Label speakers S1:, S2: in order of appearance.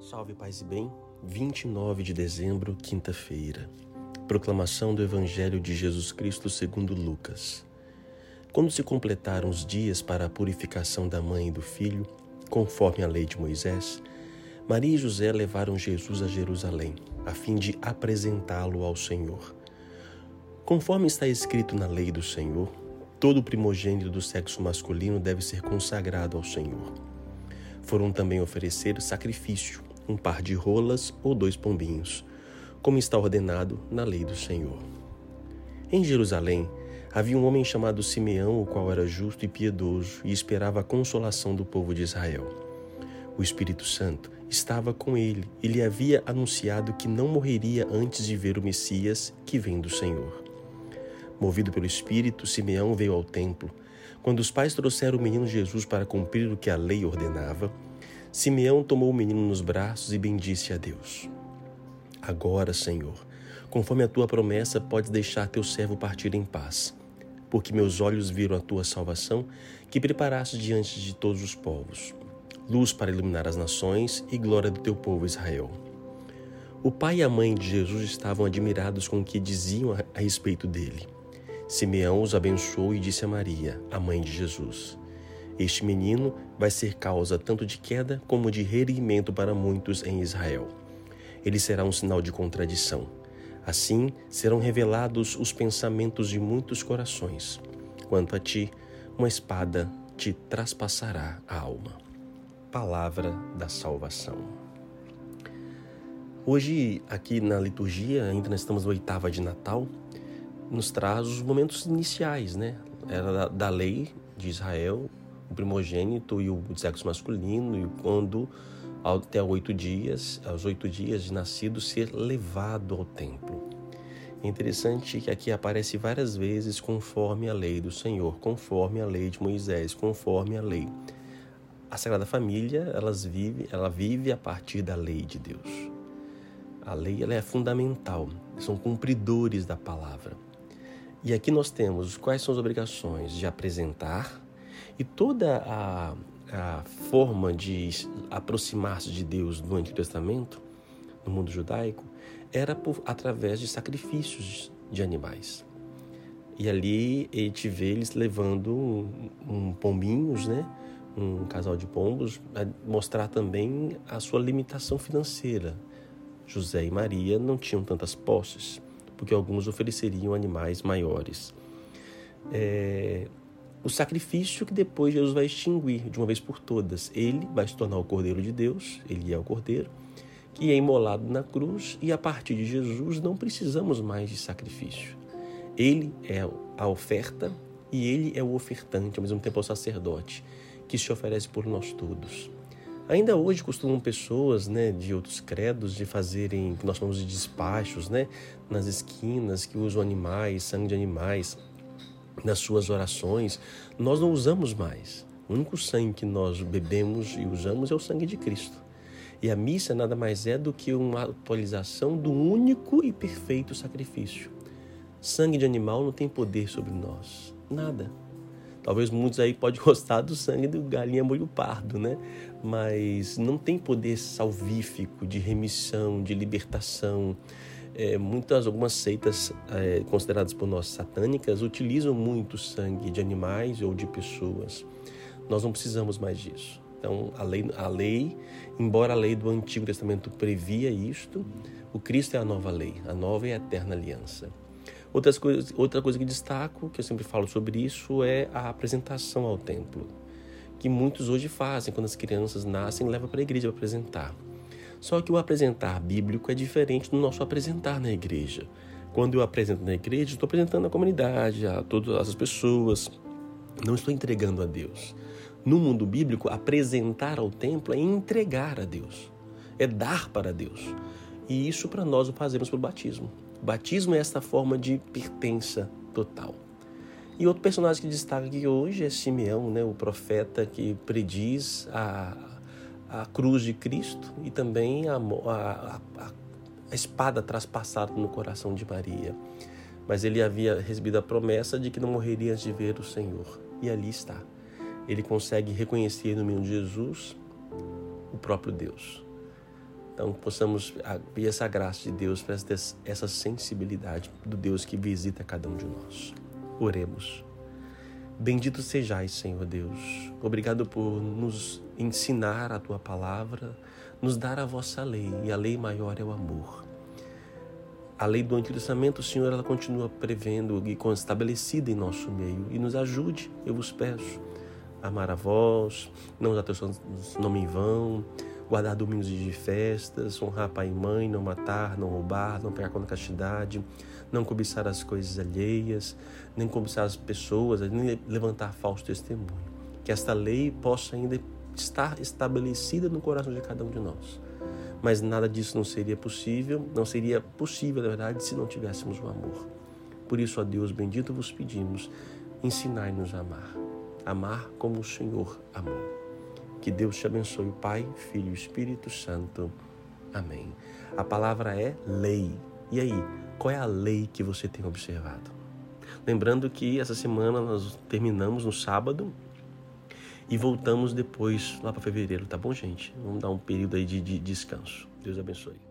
S1: Salve, paz e bem. 29 de dezembro, quinta-feira. Proclamação do Evangelho de Jesus Cristo segundo Lucas. Quando se completaram os dias para a purificação da mãe e do filho, conforme a lei de Moisés, Maria e José levaram Jesus a Jerusalém, a fim de apresentá-lo ao Senhor. Conforme está escrito na lei do Senhor, todo primogênito do sexo masculino deve ser consagrado ao Senhor. Foram também oferecer sacrifício um par de rolas ou dois pombinhos, como está ordenado na lei do Senhor. Em Jerusalém havia um homem chamado Simeão, o qual era justo e piedoso e esperava a consolação do povo de Israel. O Espírito Santo estava com ele e lhe havia anunciado que não morreria antes de ver o Messias que vem do Senhor. Movido pelo Espírito, Simeão veio ao templo. Quando os pais trouxeram o menino Jesus para cumprir o que a lei ordenava, Simeão tomou o menino nos braços e bendisse a Deus. Agora, Senhor, conforme a tua promessa, podes deixar teu servo partir em paz, porque meus olhos viram a tua salvação, que preparaste diante de todos os povos, luz para iluminar as nações e glória do teu povo Israel. O pai e a mãe de Jesus estavam admirados com o que diziam a respeito dele. Simeão os abençoou e disse a Maria, a mãe de Jesus: este menino vai ser causa tanto de queda como de reerguimento para muitos em Israel. Ele será um sinal de contradição. Assim serão revelados os pensamentos de muitos corações. Quanto a ti, uma espada te traspassará a alma. Palavra da salvação. Hoje, aqui na liturgia, ainda nós estamos na oitava de Natal, nos traz os momentos iniciais, né? Era da lei de Israel, o primogênito e o sexo masculino, e quando até oito dias, aos oito dias de nascido, ser levado ao templo. É interessante que aqui aparece várias vezes conforme a lei do Senhor, conforme a lei de Moisés, conforme a lei. A Sagrada Família, elas vive, ela vive a partir da lei de Deus. A lei ela é fundamental, são cumpridores da palavra. E aqui nós temos quais são as obrigações de apresentar, e toda a, a forma de aproximar-se de Deus no Antigo Testamento, no mundo judaico, era por, através de sacrifícios de animais. E ali a gente vê eles levando um, um pombinhos, né? um casal de pombos, a mostrar também a sua limitação financeira. José e Maria não tinham tantas posses, porque alguns ofereceriam animais maiores. É, o sacrifício que depois Jesus vai extinguir de uma vez por todas. Ele vai se tornar o Cordeiro de Deus, ele é o Cordeiro, que é imolado na cruz e a partir de Jesus não precisamos mais de sacrifício. Ele é a oferta e ele é o ofertante, ao mesmo tempo é o sacerdote, que se oferece por nós todos. Ainda hoje costumam pessoas né, de outros credos de fazerem, que nós chamamos de despachos, né, nas esquinas, que usam animais, sangue de animais, nas suas orações, nós não usamos mais. O único sangue que nós bebemos e usamos é o sangue de Cristo. E a missa nada mais é do que uma atualização do único e perfeito sacrifício. Sangue de animal não tem poder sobre nós. Nada. Talvez muitos aí podem gostar do sangue do galinha molho pardo, né? Mas não tem poder salvífico de remissão, de libertação, é, muitas, algumas seitas é, consideradas por nós satânicas utilizam muito sangue de animais ou de pessoas. Nós não precisamos mais disso. Então, a lei, a lei, embora a lei do Antigo Testamento previa isto, o Cristo é a nova lei, a nova e eterna aliança. Outras coisas, outra coisa que destaco, que eu sempre falo sobre isso, é a apresentação ao templo, que muitos hoje fazem quando as crianças nascem, levam para a igreja para apresentar. Só que o apresentar bíblico é diferente do nosso apresentar na igreja. Quando eu apresento na igreja, estou apresentando à comunidade, a todas as pessoas. Não estou entregando a Deus. No mundo bíblico, apresentar ao templo é entregar a Deus, é dar para Deus. E isso para nós o fazemos pelo batismo. O batismo é esta forma de pertença total. E outro personagem que destaca aqui hoje é Simeão, né, o profeta que prediz a, a cruz de Cristo e também a, a, a, a espada traspassada no coração de Maria. Mas ele havia recebido a promessa de que não morreria antes de ver o Senhor. E ali está. Ele consegue reconhecer no menino Jesus o próprio Deus. Então, possamos pedir essa graça de Deus essa sensibilidade do Deus que visita cada um de nós. Oremos. Bendito sejais, Senhor Deus. Obrigado por nos ensinar a tua palavra, nos dar a vossa lei, e a lei maior é o amor. A lei do Antigo Testamento, Senhor, ela continua prevendo e estabelecida em nosso meio. E nos ajude, eu vos peço, a amar a vós, não usar teu nome em vão, guardar domingos de festas, honrar pai e mãe, não matar, não roubar, não pegar contra a castidade, não cobiçar as coisas alheias, nem cobiçar as pessoas, nem levantar falso testemunho. Que esta lei possa ainda estar estabelecida no coração de cada um de nós. Mas nada disso não seria possível, não seria possível, na verdade, se não tivéssemos o amor. Por isso, a Deus bendito vos pedimos, ensinai-nos a amar. Amar como o Senhor amou. Que Deus te abençoe, Pai, Filho e Espírito Santo. Amém. A palavra é lei. E aí, qual é a lei que você tem observado? Lembrando que essa semana nós terminamos no sábado e voltamos depois lá para fevereiro, tá bom, gente? Vamos dar um período aí de, de descanso. Deus abençoe.